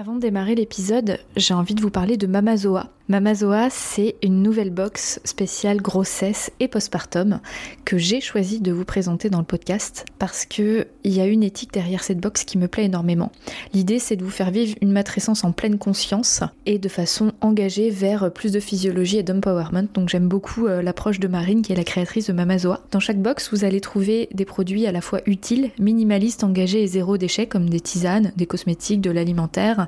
Avant de démarrer l'épisode, j'ai envie de vous parler de Mamazoa. Mamazoa, c'est une nouvelle box spéciale grossesse et postpartum que j'ai choisi de vous présenter dans le podcast parce que il y a une éthique derrière cette box qui me plaît énormément. L'idée, c'est de vous faire vivre une matrescence en pleine conscience et de façon engagée vers plus de physiologie et d'empowerment. Donc j'aime beaucoup euh, l'approche de Marine qui est la créatrice de Mamazoa. Dans chaque box, vous allez trouver des produits à la fois utiles, minimalistes, engagés et zéro déchet comme des tisanes, des cosmétiques, de l'alimentaire,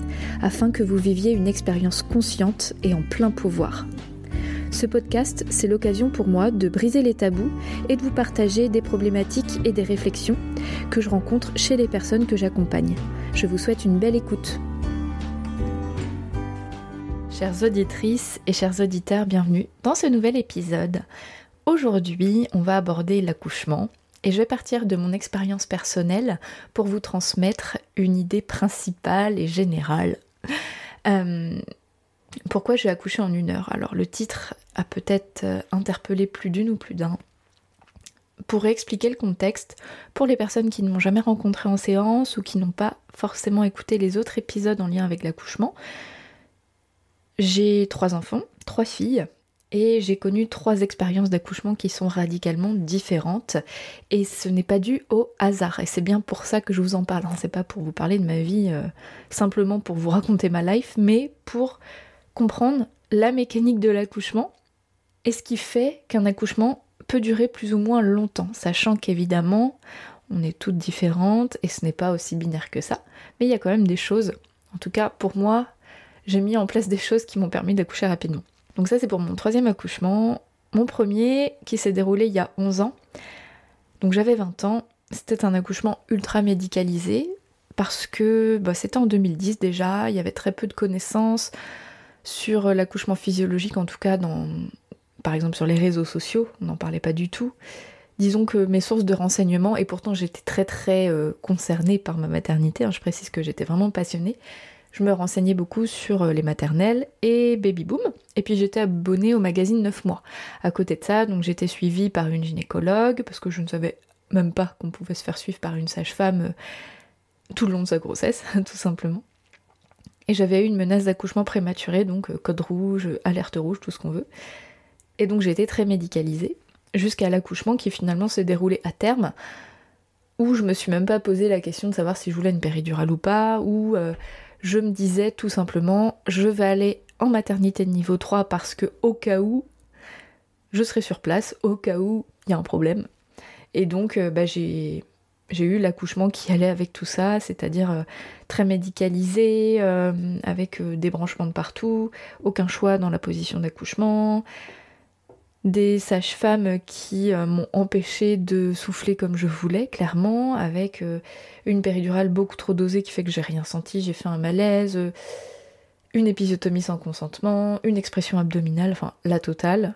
afin que vous viviez une expérience consciente et en plein pouvoir. Ce podcast, c'est l'occasion pour moi de briser les tabous et de vous partager des problématiques et des réflexions que je rencontre chez les personnes que j'accompagne. Je vous souhaite une belle écoute. Chères auditrices et chers auditeurs, bienvenue dans ce nouvel épisode. Aujourd'hui, on va aborder l'accouchement et je vais partir de mon expérience personnelle pour vous transmettre une idée principale et générale. Euh, pourquoi j'ai accouché en une heure? Alors le titre a peut-être euh, interpellé plus d'une ou plus d'un. Pour expliquer le contexte, pour les personnes qui ne m'ont jamais rencontré en séance ou qui n'ont pas forcément écouté les autres épisodes en lien avec l'accouchement, j'ai trois enfants, trois filles, et j'ai connu trois expériences d'accouchement qui sont radicalement différentes et ce n'est pas dû au hasard et c'est bien pour ça que je vous en parle. Hein. C'est pas pour vous parler de ma vie euh, simplement pour vous raconter ma life, mais pour comprendre la mécanique de l'accouchement et ce qui fait qu'un accouchement peut durer plus ou moins longtemps, sachant qu'évidemment on est toutes différentes et ce n'est pas aussi binaire que ça, mais il y a quand même des choses. En tout cas pour moi, j'ai mis en place des choses qui m'ont permis d'accoucher rapidement. Donc ça c'est pour mon troisième accouchement. Mon premier qui s'est déroulé il y a 11 ans. Donc j'avais 20 ans. C'était un accouchement ultra médicalisé parce que bah, c'était en 2010 déjà, il y avait très peu de connaissances sur l'accouchement physiologique, en tout cas dans, par exemple sur les réseaux sociaux, on n'en parlait pas du tout. Disons que mes sources de renseignements, et pourtant j'étais très très euh, concernée par ma maternité, hein, je précise que j'étais vraiment passionnée, je me renseignais beaucoup sur euh, les maternelles et Baby Boom. Et puis j'étais abonnée au magazine 9 mois. À côté de ça, donc j'étais suivie par une gynécologue parce que je ne savais même pas qu'on pouvait se faire suivre par une sage-femme euh, tout le long de sa grossesse, tout simplement. Et j'avais eu une menace d'accouchement prématuré, donc euh, code rouge, alerte rouge, tout ce qu'on veut. Et donc j'ai été très médicalisée jusqu'à l'accouchement qui finalement s'est déroulé à terme où je me suis même pas posé la question de savoir si je voulais une péridurale ou pas, ou je me disais tout simplement, je vais aller en maternité de niveau 3 parce que au cas où, je serai sur place, au cas où il y a un problème. Et donc, euh, bah, j'ai eu l'accouchement qui allait avec tout ça, c'est-à-dire euh, très médicalisé, euh, avec des branchements de partout, aucun choix dans la position d'accouchement, des sages-femmes qui euh, m'ont empêché de souffler comme je voulais, clairement, avec euh, une péridurale beaucoup trop dosée qui fait que j'ai rien senti, j'ai fait un malaise, euh, une épisiotomie sans consentement, une expression abdominale, enfin la totale.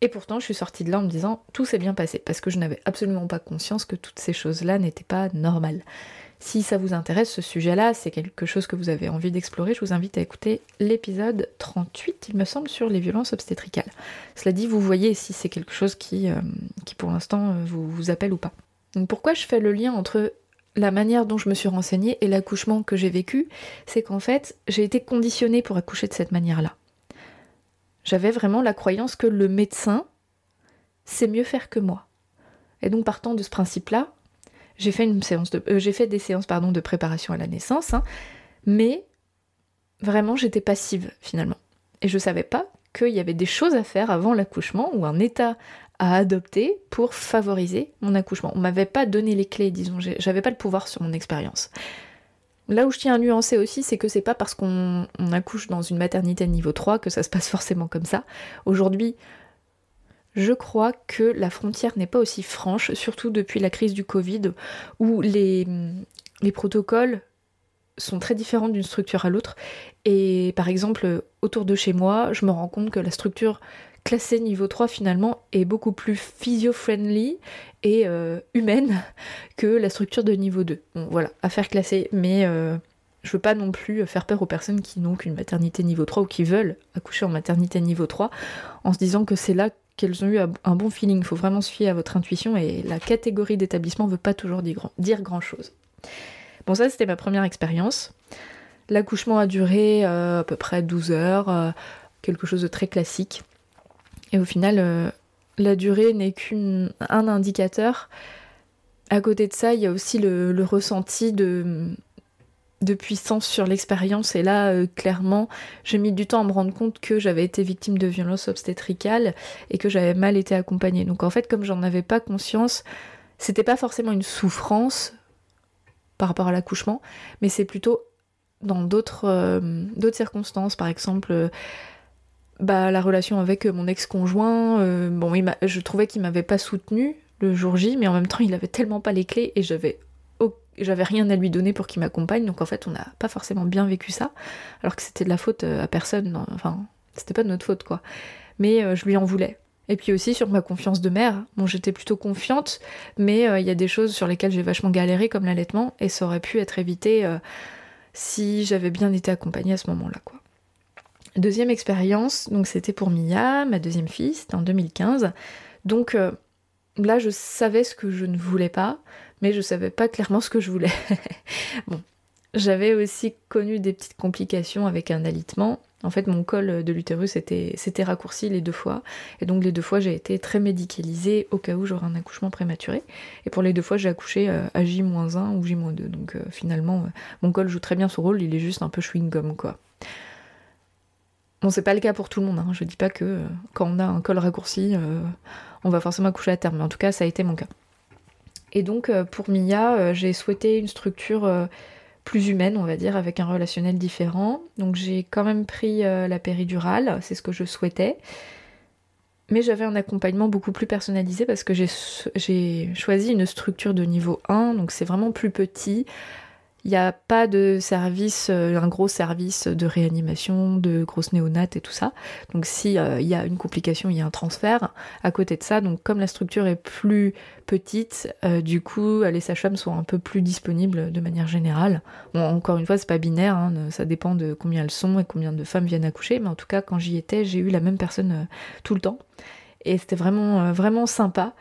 Et pourtant, je suis sortie de là en me disant tout s'est bien passé, parce que je n'avais absolument pas conscience que toutes ces choses-là n'étaient pas normales. Si ça vous intéresse, ce sujet-là, c'est quelque chose que vous avez envie d'explorer, je vous invite à écouter l'épisode 38, il me semble, sur les violences obstétricales. Cela dit, vous voyez si c'est quelque chose qui, euh, qui pour l'instant, euh, vous, vous appelle ou pas. Donc pourquoi je fais le lien entre la manière dont je me suis renseignée et l'accouchement que j'ai vécu, c'est qu'en fait, j'ai été conditionnée pour accoucher de cette manière-là. J'avais vraiment la croyance que le médecin sait mieux faire que moi. Et donc partant de ce principe-là, euh, j'ai fait des séances de préparation à la naissance, hein, mais vraiment j'étais passive finalement. Et je savais pas qu'il y avait des choses à faire avant l'accouchement ou un état à adopter pour favoriser mon accouchement. On m'avait pas donné les clés, disons, j'avais pas le pouvoir sur mon expérience. Là où je tiens à nuancer aussi, c'est que c'est pas parce qu'on accouche dans une maternité niveau 3 que ça se passe forcément comme ça. Aujourd'hui, je crois que la frontière n'est pas aussi franche, surtout depuis la crise du Covid, où les, les protocoles sont très différents d'une structure à l'autre. Et par exemple, autour de chez moi, je me rends compte que la structure classée niveau 3 finalement est beaucoup plus physio-friendly et euh, humaine que la structure de niveau 2. Bon voilà, affaire classée, mais euh, je veux pas non plus faire peur aux personnes qui n'ont qu'une maternité niveau 3 ou qui veulent accoucher en maternité niveau 3 en se disant que c'est là qu'elles ont eu un bon feeling. Il faut vraiment se fier à votre intuition et la catégorie d'établissement ne veut pas toujours dire grand chose. Bon, ça c'était ma première expérience. L'accouchement a duré euh, à peu près 12 heures, euh, quelque chose de très classique. Et au final, euh, la durée n'est qu'un indicateur. À côté de ça, il y a aussi le, ressenti de, de, puissance sur l'expérience. Et là, clairement, j'ai mis du temps à me rendre compte que j'avais été victime de violence obstétricale et que j'avais mal été accompagnée. Donc en fait, comme j'en avais pas conscience, c'était pas forcément une souffrance par rapport à l'accouchement, mais c'est plutôt dans d'autres euh, circonstances, par exemple euh, bah, la relation avec mon ex-conjoint. Euh, bon, je trouvais qu'il m'avait pas soutenu le jour J, mais en même temps il avait tellement pas les clés et j'avais j'avais rien à lui donner pour qu'il m'accompagne, donc en fait on n'a pas forcément bien vécu ça, alors que c'était de la faute à personne, enfin c'était pas de notre faute quoi. Mais je lui en voulais. Et puis aussi sur ma confiance de mère. Bon, j'étais plutôt confiante, mais euh, il y a des choses sur lesquelles j'ai vachement galéré, comme l'allaitement, et ça aurait pu être évité euh, si j'avais bien été accompagnée à ce moment-là, quoi. Deuxième expérience, donc c'était pour Mia, ma deuxième fille, c'était en 2015. Donc euh, là, je savais ce que je ne voulais pas, mais je savais pas clairement ce que je voulais. bon, j'avais aussi connu des petites complications avec un alitement. En fait, mon col de l'utérus s'était raccourci les deux fois. Et donc, les deux fois, j'ai été très médicalisée au cas où j'aurais un accouchement prématuré. Et pour les deux fois, j'ai accouché euh, à J-1 ou J-2. Donc, euh, finalement, euh, mon col joue très bien son rôle. Il est juste un peu chewing-gum, quoi. Bon, c'est pas le cas pour tout le monde. Hein. Je dis pas que quand on a un col raccourci, on va forcément accoucher à terme. Mais en tout cas, ça a été mon cas. Et donc, pour Mia, j'ai souhaité une structure plus humaine, on va dire, avec un relationnel différent. Donc j'ai quand même pris euh, la péridurale, c'est ce que je souhaitais. Mais j'avais un accompagnement beaucoup plus personnalisé parce que j'ai choisi une structure de niveau 1, donc c'est vraiment plus petit, il n'y a pas de service, euh, un gros service de réanimation, de grosses néonates et tout ça. Donc si euh, y a une complication, il y a un transfert. À côté de ça, donc comme la structure est plus petite, euh, du coup les sages-femmes sont un peu plus disponibles de manière générale. Encore une fois, c'est pas binaire, hein, ça dépend de combien elles sont et combien de femmes viennent accoucher. Mais en tout cas, quand j'y étais, j'ai eu la même personne tout le temps. Et c'était vraiment, vraiment sympa.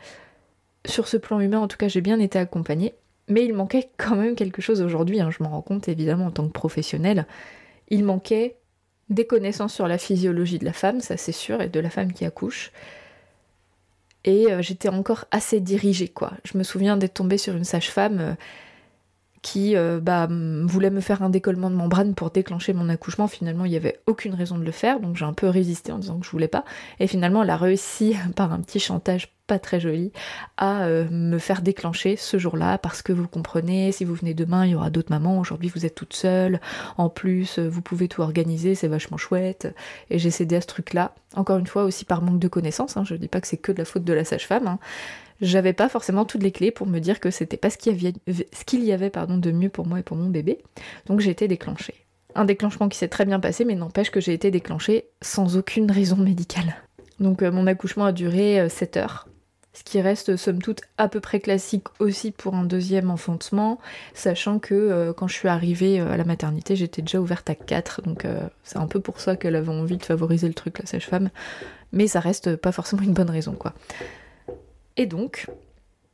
Sur ce plan humain, en tout cas, j'ai bien été accompagnée. Mais il manquait quand même quelque chose aujourd'hui, hein, je m'en rends compte évidemment en tant que professionnel. Il manquait des connaissances sur la physiologie de la femme, ça c'est sûr, et de la femme qui accouche. Et euh, j'étais encore assez dirigée, quoi. Je me souviens d'être tombée sur une sage-femme euh, qui euh, bah, voulait me faire un décollement de membrane pour déclencher mon accouchement. Finalement, il n'y avait aucune raison de le faire, donc j'ai un peu résisté en disant que je voulais pas. Et finalement, elle a réussi, par un petit chantage pas très joli, à euh, me faire déclencher ce jour-là, parce que vous comprenez, si vous venez demain, il y aura d'autres mamans, aujourd'hui vous êtes toute seule, en plus, vous pouvez tout organiser, c'est vachement chouette. Et j'ai cédé à ce truc-là, encore une fois aussi par manque de connaissances, hein. je dis pas que c'est que de la faute de la sage-femme, hein j'avais pas forcément toutes les clés pour me dire que c'était pas ce qu'il y avait, ce qu'il y avait pardon, de mieux pour moi et pour mon bébé. Donc j'ai été déclenchée. Un déclenchement qui s'est très bien passé, mais n'empêche que j'ai été déclenchée sans aucune raison médicale. Donc euh, mon accouchement a duré 7 euh, heures. Ce qui reste somme toute à peu près classique aussi pour un deuxième enfantement, sachant que euh, quand je suis arrivée à la maternité, j'étais déjà ouverte à 4, donc c'est un peu pour ça qu'elle avait envie de favoriser le truc, la sage-femme, mais ça reste pas forcément une bonne raison quoi. Et donc,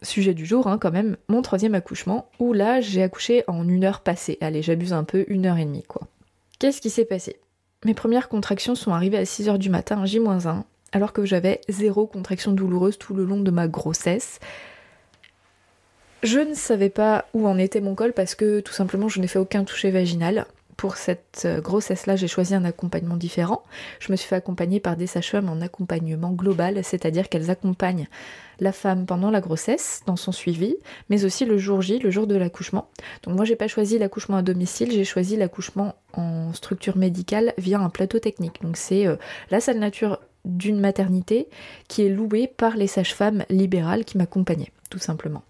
sujet du jour hein, quand même, mon troisième accouchement, où là j'ai accouché en une heure passée. Allez, j'abuse un peu, une heure et demie quoi. Qu'est-ce qui s'est passé? Mes premières contractions sont arrivées à 6h du matin, J-1, alors que j'avais zéro contraction douloureuse tout le long de ma grossesse. Je ne savais pas où en était mon col parce que tout simplement je n'ai fait aucun toucher vaginal. pour cette euh, grossesse-là, j'ai choisi un accompagnement différent. Je me suis fait accompagner par des sages-femmes en accompagnement global, c'est-à-dire qu'elles accompagnent la femme pendant la grossesse, dans son suivi, mais aussi le jour J, le jour de l'accouchement. Donc moi, j'ai pas choisi l'accouchement à domicile, j'ai choisi l'accouchement en structure médicale via un plateau technique. Donc c'est euh, la salle nature d'une maternité qui est louée par les sages-femmes libérales qui m'accompagnaient, tout simplement.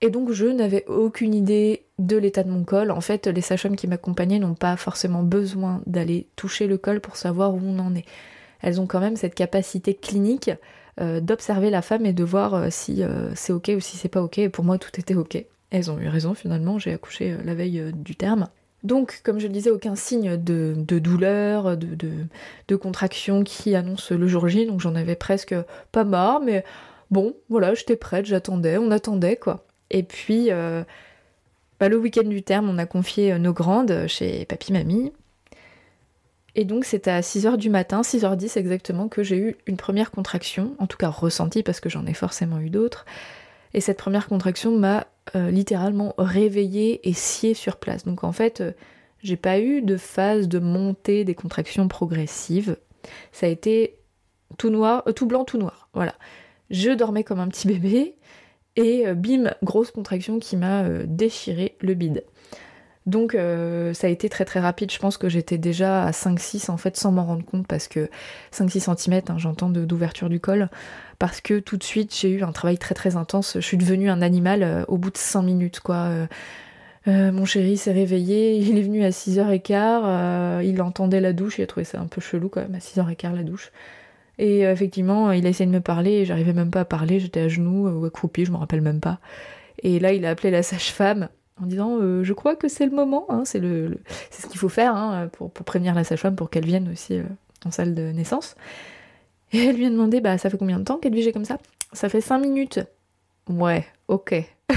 Et donc je n'avais aucune idée de l'état de mon col. En fait, les sages-femmes qui m'accompagnaient n'ont pas forcément besoin d'aller toucher le col pour savoir où on en est. Elles ont quand même cette capacité clinique euh, d'observer la femme et de voir euh, si euh, c'est ok ou si c'est pas ok. Et pour moi, tout était ok. Elles ont eu raison finalement, j'ai accouché la veille du terme. Donc, comme je le disais, aucun signe de, douleur, de, contraction qui annonce le jour J, donc j'en avais presque pas marre, mais bon, voilà, j'étais prête, j'attendais, on attendait quoi. Et puis, euh, bah, le week-end du terme, on a confié euh, nos grandes chez papy-mamie. Et donc c'est à 6h du matin, 6h10 exactement, que j'ai eu une première contraction, en tout cas ressentie parce que j'en ai forcément eu d'autres. Et cette première contraction m'a euh, littéralement réveillée et sciée sur place. Donc en fait, j'ai pas eu de phase de montée des contractions progressives. Ça a été tout noir, tout blanc, tout noir. Voilà. Je dormais comme un petit bébé, et euh, bim, grosse contraction qui m'a euh, déchiré le bide. Donc euh, ça a été très très rapide, je pense que j'étais déjà à 5-6 en fait sans m'en rendre compte parce que 5-6 cm hein, j'entends d'ouverture du col parce que tout de suite j'ai eu un travail très très intense, je suis devenue un animal au bout de 5 minutes quoi. mon chéri s'est réveillé, il est venu à 6h15, il entendait la douche, il a trouvé ça un peu chelou quand même à 6h15 la douche. Et euh, effectivement, il a essayé de me parler et j'arrivais même pas à parler, j'étais à genoux ou accroupie, je me rappelle même pas. Et là, il a appelé la sage-femme en disant euh, Je crois que c'est le moment, hein, c'est le, ce qu'il faut faire hein, pour, prévenir la sage-femme pour qu'elle vienne aussi euh, en salle de naissance. Et elle lui a demandé Bah, ça fait combien de temps qu'elle vit comme ça? Ça fait 5 minutes. Ouais, ok.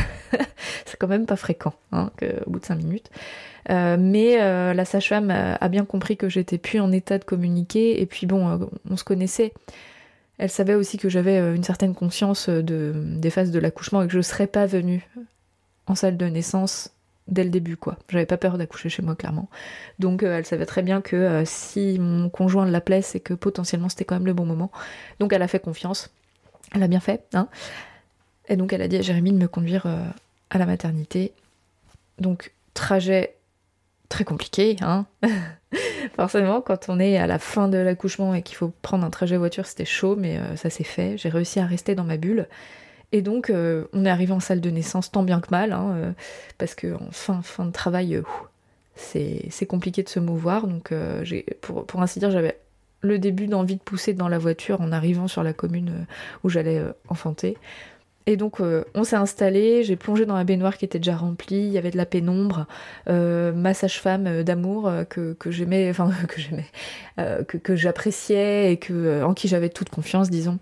c'est quand même pas fréquent, hein, au bout de 5 minutes. Euh, mais euh, la sage-femme a bien compris que j'étais plus en état de communiquer, et puis bon, euh, on se connaissait. Elle savait aussi que j'avais une certaine conscience de, des phases de l'accouchement et que je serais pas venue en salle de naissance dès le début, quoi. J'avais pas peur d'accoucher chez moi, clairement. Donc elle savait très bien que si mon conjoint l'appelait, c'est que potentiellement c'était quand même le bon moment. Donc elle a fait confiance. Elle a bien fait, hein. Et donc elle a dit à Jérémy de me conduire euh, à la maternité. Donc trajet très compliqué, hein. Forcément, quand on est à la fin de l'accouchement et qu'il faut prendre un trajet voiture, c'était chaud, mais euh, ça s'est fait. J'ai réussi à rester dans ma bulle. Et donc, euh, on est arrivé en salle de naissance tant bien que mal, hein, parce que en fin, fin de travail, c'est compliqué de se mouvoir. Donc, pour, pour ainsi dire, j'avais le début d'envie de pousser dans la voiture en arrivant sur la commune où j'allais enfanter. Et donc euh, on s'est installé, j'ai plongé dans la baignoire qui était déjà remplie, il y avait de la pénombre, euh, ma sage-femme euh, d'amour que, j'aimais, que j'aimais, que, j'appréciais et que, en qui j'avais toute confiance, disons,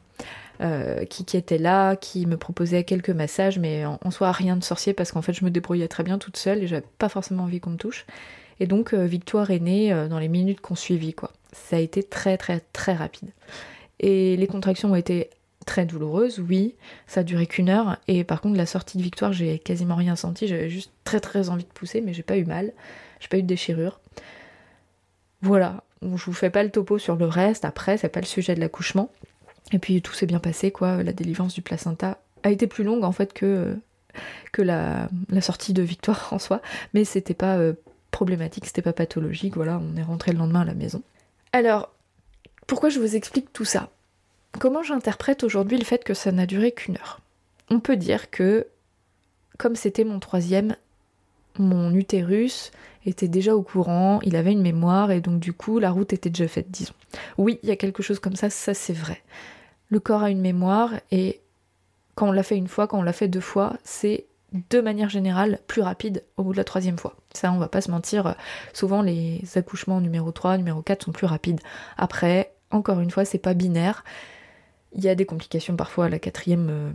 qui, qui, était là, qui me proposait quelques massages, mais en, soi rien de sorcier parce qu'en fait je me débrouillais très bien toute seule et j'avais pas forcément envie qu'on me touche. Et donc Victoire est née dans les minutes qu'on suivit, quoi. Ça a été très très très rapide. Et les contractions ont été très douloureuse, oui, ça a duré qu'une heure, et par contre la sortie de victoire j'ai quasiment rien senti, j'avais juste très très envie de pousser, mais j'ai pas eu mal, j'ai pas eu de déchirure. Voilà, je vous fais pas le topo sur le reste, après c'est pas le sujet de l'accouchement, et puis tout s'est bien passé quoi, la délivrance du placenta a été plus longue en fait que, que la, sortie de victoire en soi, mais c'était pas euh, problématique, c'était pas pathologique, voilà, on est rentré le lendemain à la maison. Alors, pourquoi je vous explique tout ça? Comment j'interprète aujourd'hui le fait que ça n'a duré qu'une heure? On peut dire que, comme c'était mon troisième, mon utérus était déjà au courant, il avait une mémoire et donc du coup la route était déjà faite, disons. Oui, il y a quelque chose comme ça, ça c'est vrai. Le corps a une mémoire et quand on l'a fait une fois, quand on l'a fait deux fois, c'est de manière générale plus rapide au bout de la troisième fois. Ça, on va pas se mentir, souvent les accouchements numéro 3, numéro 4 sont plus rapides. Après, encore une fois, c'est pas binaire. Il y a des complications parfois à la quatrième, euh,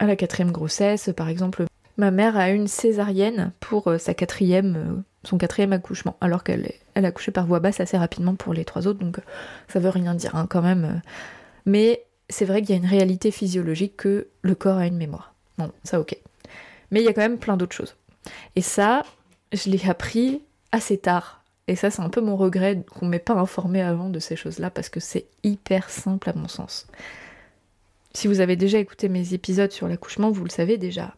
à la quatrième grossesse. Par exemple, ma mère a une césarienne pour euh, sa quatrième, euh, son quatrième accouchement, alors qu'elle elle a accouché par voie basse assez rapidement pour les trois autres, donc ça veut rien dire hein, quand même. Mais c'est vrai qu'il y a une réalité physiologique que le corps a une mémoire. Bon, ça ok. Mais il y a quand même plein d'autres choses. Et ça, je l'ai appris assez tard. Et ça, c'est un peu mon regret qu'on ne m'ait pas informé avant de ces choses-là parce que c'est hyper simple à mon sens. Si vous avez déjà écouté mes épisodes sur l'accouchement, vous le savez déjà.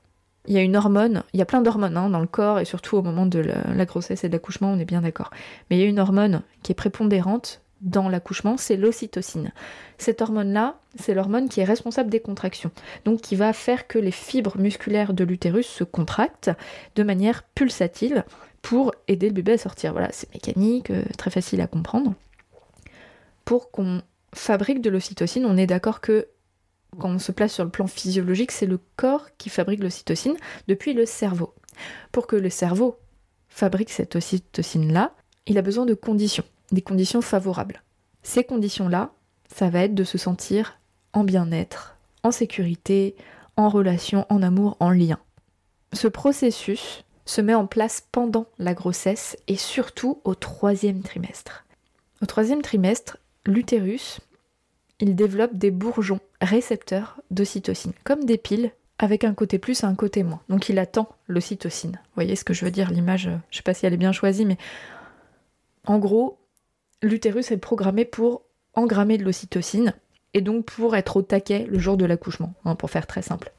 Il y a une hormone, il y a plein d'hormones hein, dans le corps et surtout au moment de la, grossesse et de l'accouchement, on est bien d'accord. Mais il y a une hormone qui est prépondérante dans l'accouchement, c'est l'ocytocine. Cette hormone-là, c'est l'hormone qui est responsable des contractions, donc qui va faire que les fibres musculaires de l'utérus se contractent de manière pulsatile pour aider le bébé à sortir. Voilà, c'est mécanique, euh, très facile à comprendre. Pour qu'on fabrique de l'ocytocine, on est d'accord que quand on se place sur le plan physiologique, c'est le corps qui fabrique l'ocytocine depuis le cerveau. Pour que le cerveau fabrique cette ocytocine-là, il a besoin de conditions, des conditions favorables. Ces conditions-là, ça va être de se sentir en bien-être, en sécurité, en relation, en amour, en lien. Ce processus, se met en place pendant la grossesse et surtout au troisième trimestre. Au troisième trimestre, l'utérus, il développe des bourgeons récepteurs d'ocytocine, comme des piles avec un côté plus et un côté moins. Donc il attend l'ocytocine. Vous voyez ce que je veux dire? L'image, je sais pas si elle est bien choisie, mais en gros, l'utérus est programmé pour engrammer de l'ocytocine et donc pour être au taquet le jour de l'accouchement, hein, pour faire très simple.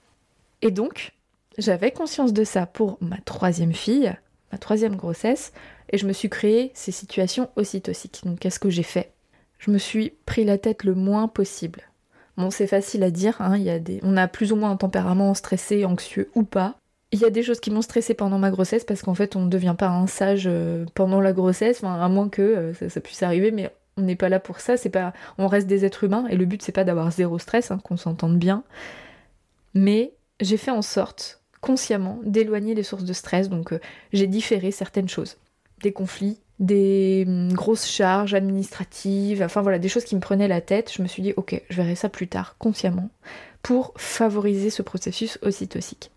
Et donc, j'avais conscience de ça pour ma troisième fille, ma troisième grossesse, et je me suis créé ces situations aussi toxiques. Donc qu'est-ce que j'ai fait? Je me suis pris la tête le moins possible. Bon, c'est facile à dire, hein, y on a plus ou moins un tempérament stressé, anxieux ou pas. Il y a des choses qui m'ont stressé pendant ma grossesse parce qu'en fait on ne devient pas un sage euh, pendant la grossesse, à moins que euh, ça, puisse arriver, mais on n'est pas là pour ça, c'est pas. On reste des êtres humains et le but c'est pas d'avoir zéro stress, hein, qu'on s'entende bien. Mais j'ai fait en sorte consciemment d'éloigner les sources de stress, donc euh, j'ai différé certaines choses. Des conflits, des hum, grosses charges administratives, enfin voilà, des choses qui me prenaient la tête. Je me suis dit, ok, je verrai ça plus tard, consciemment, pour favoriser ce processus ocytocique.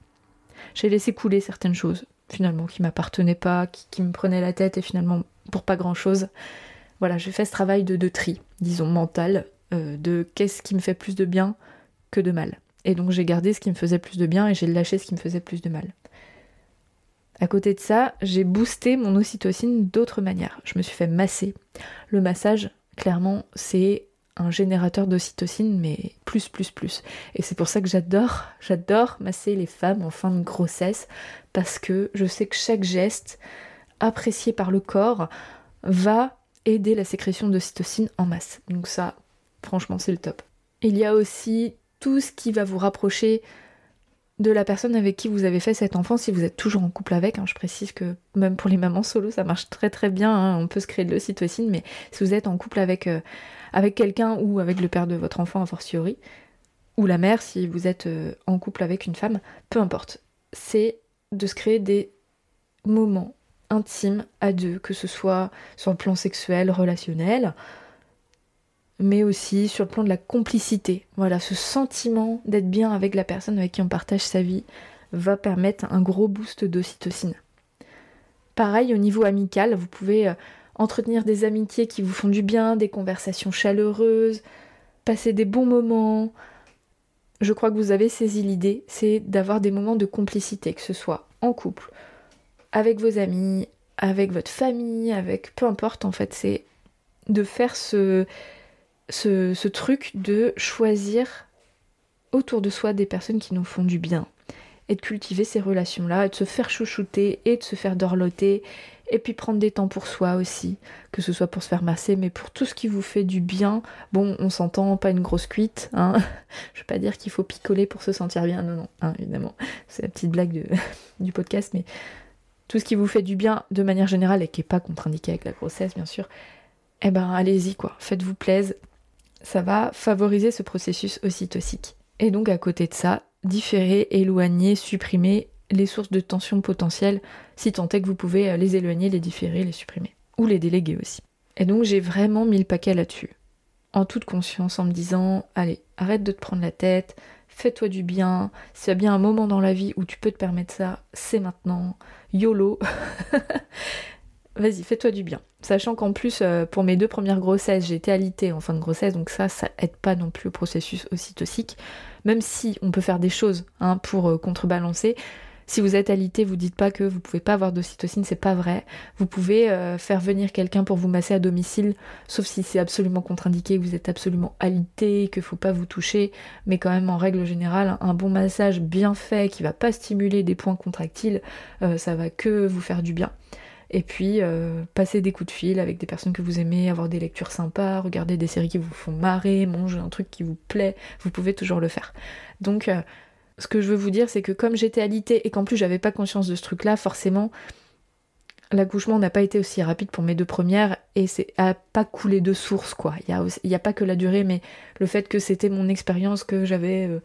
J'ai laissé couler certaines choses, finalement, qui m'appartenaient pas, qui, me prenaient la tête, et finalement, pour pas grand chose. Voilà, j'ai fait ce travail de, tri, disons, mental, euh, de qu'est-ce qui me fait plus de bien que de mal. Et donc j'ai gardé ce qui me faisait plus de bien et j'ai lâché ce qui me faisait plus de mal. À côté de ça, j'ai boosté mon ocytocine d'autres manières. Je me suis fait masser. Le massage, clairement, c'est un générateur d'ocytocine, mais plus, plus, plus. Et c'est pour ça que j'adore, j'adore masser les femmes en fin de grossesse, parce que je sais que chaque geste apprécié par le corps va aider la sécrétion d'ocytocine en masse. Donc ça, franchement, c'est le top. Il y a aussi tout ce qui va vous rapprocher de la personne avec qui vous avez fait cet enfant, si vous êtes toujours en couple avec. Hein, je précise que même pour les mamans solo, ça marche très très bien. Hein, on peut se créer de l'ocytocine, mais si vous êtes en couple avec, euh, avec quelqu'un ou avec le père de votre enfant a fortiori, ou la mère si vous êtes euh, en couple avec une femme, peu importe. C'est de se créer des moments intimes à deux, que ce soit sur le plan sexuel, relationnel, mais aussi sur le plan de la complicité. Voilà, ce sentiment d'être bien avec la personne avec qui on partage sa vie va permettre un gros boost d'ocytocine. Pareil, au niveau amical, vous pouvez euh, entretenir des amitiés qui vous font du bien, des conversations chaleureuses, passer des bons moments. Je crois que vous avez saisi l'idée, c'est d'avoir des moments de complicité, que ce soit en couple, avec vos amis, avec votre famille, avec peu importe en fait, c'est de faire ce, ce, truc de choisir autour de soi des personnes qui nous font du bien et de cultiver ces relations-là, et de se faire chouchouter et de se faire dorloter, et puis prendre des temps pour soi aussi, que ce soit pour se faire masser, mais pour tout ce qui vous fait du bien. Bon, on s'entend, pas une grosse cuite, hein. Je veux pas dire qu'il faut picoler pour se sentir bien, non, non, hein, évidemment. C'est la petite blague du podcast, mais tout ce qui vous fait du bien de manière générale et qui est pas contre-indiqué avec la grossesse, bien sûr, eh ben allez-y quoi, faites-vous plaisir, ça va favoriser ce processus ocytocique. Et donc à côté de ça, différer, éloigner, supprimer les sources de tension potentielles, si tant est que vous pouvez euh, les éloigner, les différer, les supprimer. Ou les déléguer aussi. Et donc j'ai vraiment mis le paquet là-dessus. En toute conscience, en me disant, allez, arrête de te prendre la tête, fais-toi du bien, s'il y a bien un moment dans la vie où tu peux te permettre ça, c'est maintenant. YOLO. vas-y, fais-toi du bien. Sachant qu'en plus, euh, pour mes deux premières grossesses, j'étais alitée en fin de grossesse, donc ça, ça aide pas non plus au processus aussi toxique. Même si on peut faire des choses hein, pour euh, contrebalancer, Si vous êtes alité, vous dites pas que vous pouvez pas avoir d'ocytocine, c'est pas vrai. Vous pouvez euh, faire venir quelqu'un pour vous masser à domicile, sauf si c'est absolument contre-indiqué, que vous êtes absolument alité, qu'il faut pas vous toucher, mais quand même en règle générale, un bon massage bien fait qui va pas stimuler des points contractiles, ça va que vous faire du bien. Et puis euh, passer des coups de fil avec des personnes que vous aimez, avoir des lectures sympas, regarder des séries qui vous font marrer, manger un truc qui vous plaît, vous pouvez toujours le faire. Donc ce que je veux vous dire, c'est que comme j'étais alitée et qu'en plus j'avais pas conscience de ce truc-là, forcément, l'accouchement n'a pas été aussi rapide pour mes deux premières et c'est a pas coulé de source quoi. Il n'y a, a, pas que la durée, mais le fait que c'était mon expérience, que j'avais euh,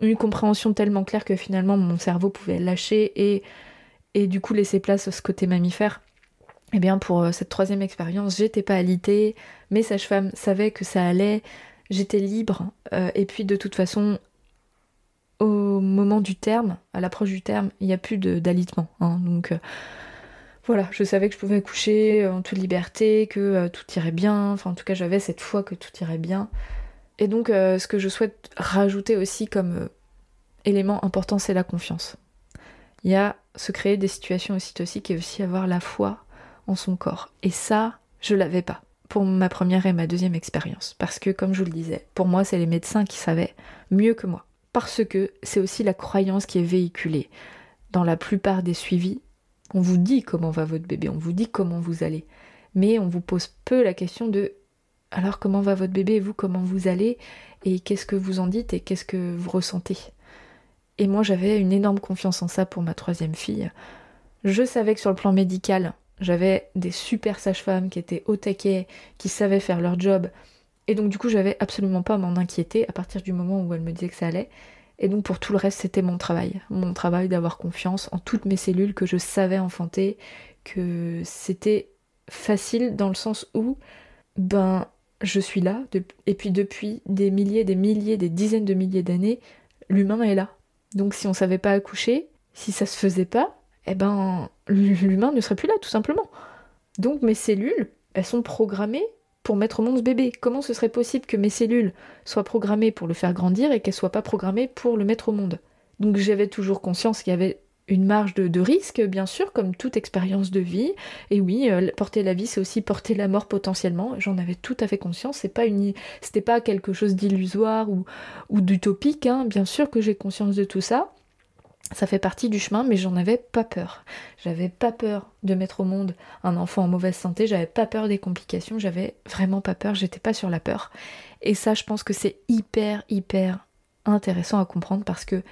une compréhension tellement claire que finalement mon cerveau pouvait lâcher et, et du coup laisser place à ce côté mammifère. Eh bien pour euh, cette troisième expérience, j'étais pas alitée, mes sages-femmes savaient que ça allait, j'étais libre, euh, et puis de toute façon, au moment du terme, à l'approche du terme, il n'y a plus d'alitement. Hein. donc euh, voilà, je savais que je pouvais accoucher en toute liberté, que tout irait bien. Enfin, en tout cas, j'avais cette foi que tout irait bien. Et donc, ce que je souhaite rajouter aussi comme élément important, c'est la confiance. Il y a se créer des situations aussi toxiques et aussi avoir la foi en son corps. Et ça, je l'avais pas pour ma première et ma deuxième expérience. Parce que, comme je vous le disais, pour moi, c'est les médecins qui savaient mieux que moi parce que c'est aussi la croyance qui est véhiculée. Dans la plupart des suivis, on vous dit comment va votre bébé, on vous dit comment vous allez, mais on vous pose peu la question de alors comment va votre bébé et vous comment vous allez et qu'est-ce que vous en dites et qu'est-ce que vous ressentez? Et moi j'avais une énorme confiance en ça pour ma troisième fille. Je savais que sur le plan médical, j'avais des super sages-femmes qui étaient au taquet, qui savaient faire leur job, et donc du coup, j'avais absolument pas à m'en inquiéter à partir du moment où elle me disait que ça allait. Et donc pour tout le reste, c'était mon travail. Mon travail d'avoir confiance en toutes mes cellules que je savais enfanter, que c'était facile dans le sens où, ben, je suis là, et puis depuis des milliers, des milliers, des dizaines de milliers d'années, l'humain est là. Donc si on savait pas accoucher, si ça se faisait pas, eh ben, l'humain ne serait plus là, tout simplement. Donc mes cellules, elles sont programmées pour mettre au monde ce bébé. Comment ce serait possible que mes cellules soient programmées pour le faire grandir et qu'elles soient pas programmées pour le mettre au monde? Donc j'avais toujours conscience qu'il y avait une marge de, risque, bien sûr, comme toute expérience de vie. Et oui, euh, porter la vie, c'est aussi porter la mort potentiellement. J'en avais tout à fait conscience. C'est pas une, c'était pas quelque chose d'illusoire ou, d'utopique. Hein. Bien sûr que j'ai conscience de tout ça ça fait partie du chemin, mais j'en avais pas peur. J'avais pas peur de mettre au monde un enfant en mauvaise santé, j'avais pas peur des complications, j'avais vraiment pas peur, j'étais pas sur la peur. Et ça, je pense que c'est hyper, hyper intéressant à comprendre parce que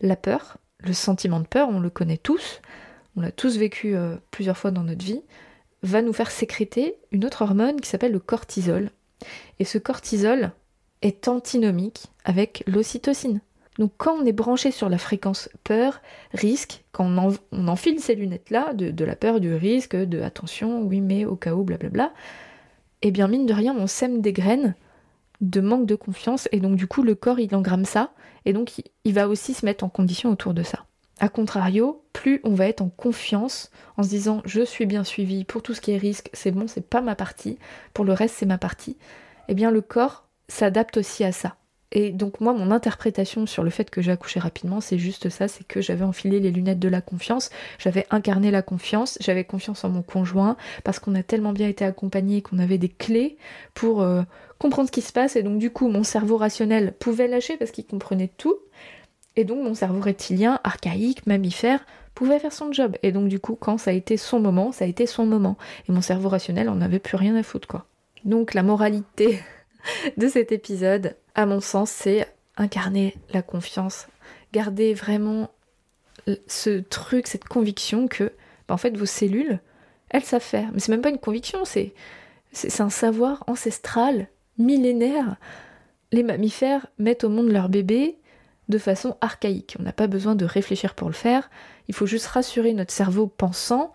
la peur, le sentiment de peur, on le connaît tous, on l'a tous vécu euh, plusieurs fois dans notre vie, va nous faire sécréter une autre hormone qui s'appelle le cortisol. Et ce cortisol est antinomique avec l'ocytocine. Donc quand on est branché sur la fréquence peur, risque, quand on, enfile ces lunettes-là, de, la peur, du risque, de attention, oui mais au cas où, blablabla, eh bien mine de rien, on sème des graines de manque de confiance, et donc du coup le corps il engramme ça, et donc il, va aussi se mettre en condition autour de ça. A contrario, plus on va être en confiance en se disant je suis bien suivi pour tout ce qui est risque, c'est bon, c'est pas ma partie, pour le reste c'est ma partie, eh bien le corps s'adapte aussi à ça. Et donc moi, mon interprétation sur le fait que j'ai accouché rapidement, c'est juste ça, c'est que j'avais enfilé les lunettes de la confiance, j'avais incarné la confiance, j'avais confiance en mon conjoint, parce qu'on a tellement bien été accompagnés qu'on avait des clés pour euh, comprendre ce qui se passe, et donc du coup, mon cerveau rationnel pouvait lâcher parce qu'il comprenait tout, et donc mon cerveau reptilien, archaïque, mammifère, pouvait faire son job. Et donc du coup, quand ça a été son moment, ça a été son moment. Et mon cerveau rationnel en avait plus rien à foutre, quoi. Donc la moralité de cet épisode, à mon sens, c'est incarner la confiance, garder vraiment ce truc, cette conviction que, bah, en fait, vos cellules, elles savent faire. Mais c'est même pas une conviction, c'est, c'est un savoir ancestral, millénaire. Les mammifères mettent au monde leur bébé de façon archaïque. On n'a pas besoin de réfléchir pour le faire. Il faut juste rassurer notre cerveau pensant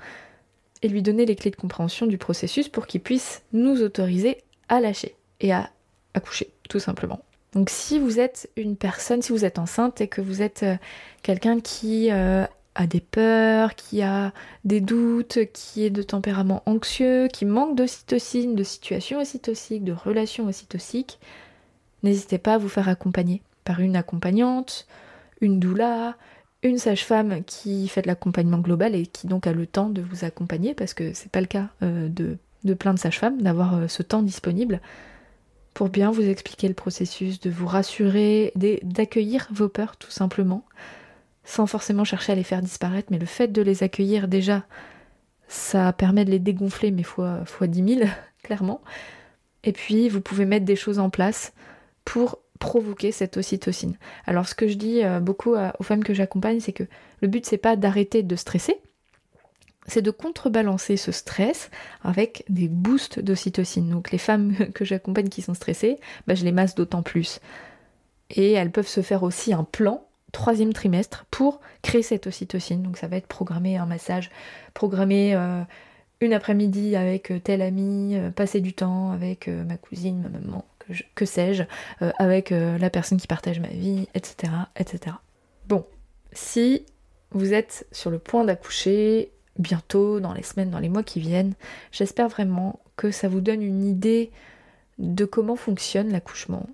et lui donner les clés de compréhension du processus pour qu'il puisse nous autoriser à lâcher et à accoucher, tout simplement. Donc si vous êtes une personne, si vous êtes enceinte et que vous êtes euh, quelqu'un qui euh, des peurs, qui a des doutes, qui est de tempérament anxieux, qui manque d'ocytocine, de situations ocytociques, de relations ocytociques, n'hésitez pas à vous faire accompagner par une accompagnante, une doula, une sage-femme qui fait de l'accompagnement global et qui donc a le temps de vous accompagner, parce que c'est pas le cas euh, de, de, plein de sages-femmes, d'avoir euh, ce temps disponible pour bien vous expliquer le processus, de vous rassurer, d'accueillir vos peurs tout simplement, sans forcément chercher à les faire disparaître, mais le fait de les accueillir déjà, ça permet de les dégonfler, mais fois, fois 10 000, clairement. Et puis, vous pouvez mettre des choses en place pour provoquer cette ocytocine. Alors ce que je dis euh, beaucoup aux femmes que j'accompagne, c'est que le but c'est pas d'arrêter de stresser, c'est de contrebalancer ce stress avec des boosts d'ocytocine. Donc les femmes que j'accompagne qui sont stressées, bah, je les masse d'autant plus. Et elles peuvent se faire aussi un plan troisième trimestre pour créer cette ocytocine. Donc ça va être programmer un massage, programmer euh, une après-midi avec euh, tel ami, passer du temps avec ma cousine, ma maman, que, sais-je, euh, avec euh, la personne qui partage ma vie, etc., etc. Bon, si vous êtes sur le point d'accoucher bientôt, dans les semaines, dans les mois qui viennent, j'espère vraiment que ça vous donne une idée de comment fonctionne l'accouchement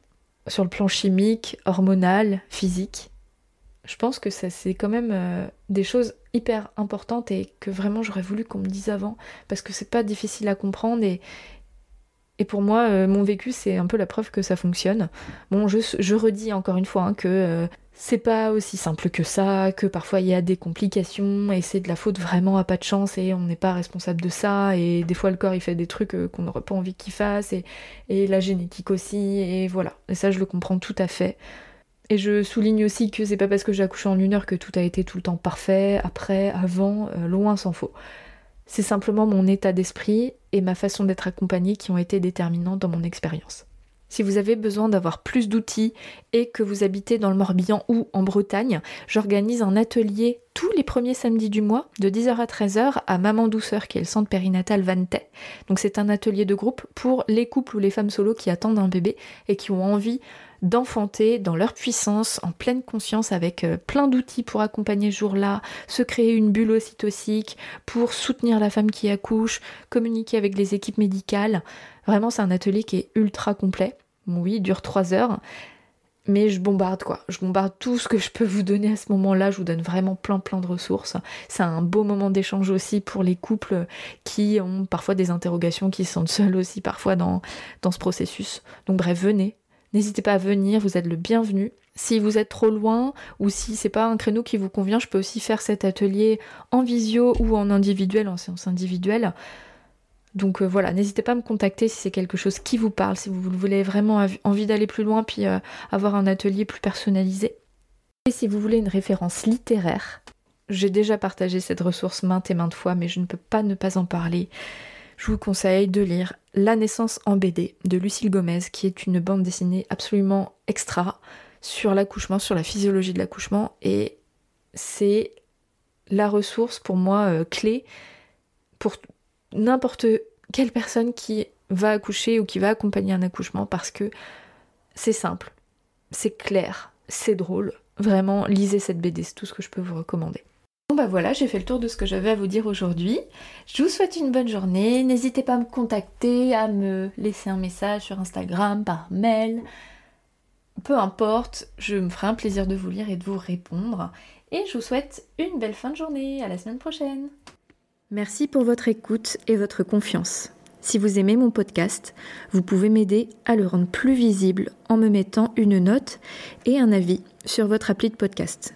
sur le plan chimique, hormonal, physique. Je pense que c'est quand même euh, des choses hyper importantes et que vraiment j'aurais voulu qu'on me dise avant parce que c'est pas difficile à comprendre et, et pour moi, euh, mon vécu, c'est un peu la preuve que ça fonctionne. Bon, je, redis encore une fois hein, que euh, c'est pas aussi simple que ça, que parfois il y a des complications et c'est de la faute vraiment à pas de chance et on n'est pas responsable de ça. Et des fois, le corps il fait des trucs qu'on n'aurait pas envie qu'il fasse et, et la génétique aussi. Et voilà. Et ça, je le comprends tout à fait. Et je souligne aussi que c'est pas parce que j'ai accouché en une heure que tout a été tout le temps parfait, après, avant, loin s'en faut. C'est simplement mon état d'esprit et ma façon d'être accompagnée qui ont été déterminants dans mon expérience. Si vous avez besoin d'avoir plus d'outils et que vous habitez dans le Morbihan ou en Bretagne, j'organise un atelier tous les premiers samedis du mois de 10h à 13h à Maman Douceur qui est le centre périnatal Vantais. Donc c'est un atelier de groupe pour les couples ou les femmes solo qui attendent un bébé et qui ont envie d'enfanter dans leur puissance, en pleine conscience, avec euh, plein d'outils pour accompagner ce jour-là, se créer une bulle ocytocique, pour soutenir la femme qui accouche, communiquer avec les équipes médicales. Vraiment, c'est un atelier qui est ultra complet. Oui, il dure trois heures. Mais je bombarde quoi, je bombarde tout ce que je peux vous donner à ce moment-là, je vous donne vraiment plein plein de ressources. C'est un beau moment d'échange aussi pour les couples qui ont parfois des interrogations, qui se sentent seuls aussi parfois dans, dans ce processus. Donc bref, venez, N'hésitez pas à venir, vous êtes le bienvenu. Si vous êtes trop loin ou si c'est pas un créneau qui vous convient, je peux aussi faire cet atelier en visio ou en individuel, en séance individuelle. Donc euh, voilà, n'hésitez pas à me contacter si c'est quelque chose qui vous parle, si vous voulez vraiment envie d'aller plus loin puis euh, avoir un atelier plus personnalisé. Et si vous voulez une référence littéraire, j'ai déjà partagé cette ressource maintes et maintes fois, mais je ne peux pas ne pas en parler je vous conseille de lire La naissance en BD de Lucille Gomez, qui est une bande dessinée absolument extra sur l'accouchement, sur la physiologie de l'accouchement, et c'est la ressource pour moi euh, clé pour n'importe quelle personne qui va accoucher ou qui va accompagner un accouchement parce que c'est simple, c'est clair, c'est drôle. Vraiment, lisez cette BD, c'est tout ce que je peux vous recommander. Bon bah voilà, j'ai fait le tour de ce que j'avais à vous dire aujourd'hui. Je vous souhaite une bonne journée. N'hésitez pas à me contacter, à me laisser un message sur Instagram, par mail. Peu importe, je me ferai un plaisir de vous lire et de vous répondre. Et je vous souhaite une belle fin de journée. À la semaine prochaine. Merci pour votre écoute et votre confiance. Si vous aimez mon podcast, vous pouvez m'aider à le rendre plus visible en me mettant une note et un avis sur votre appli de podcast.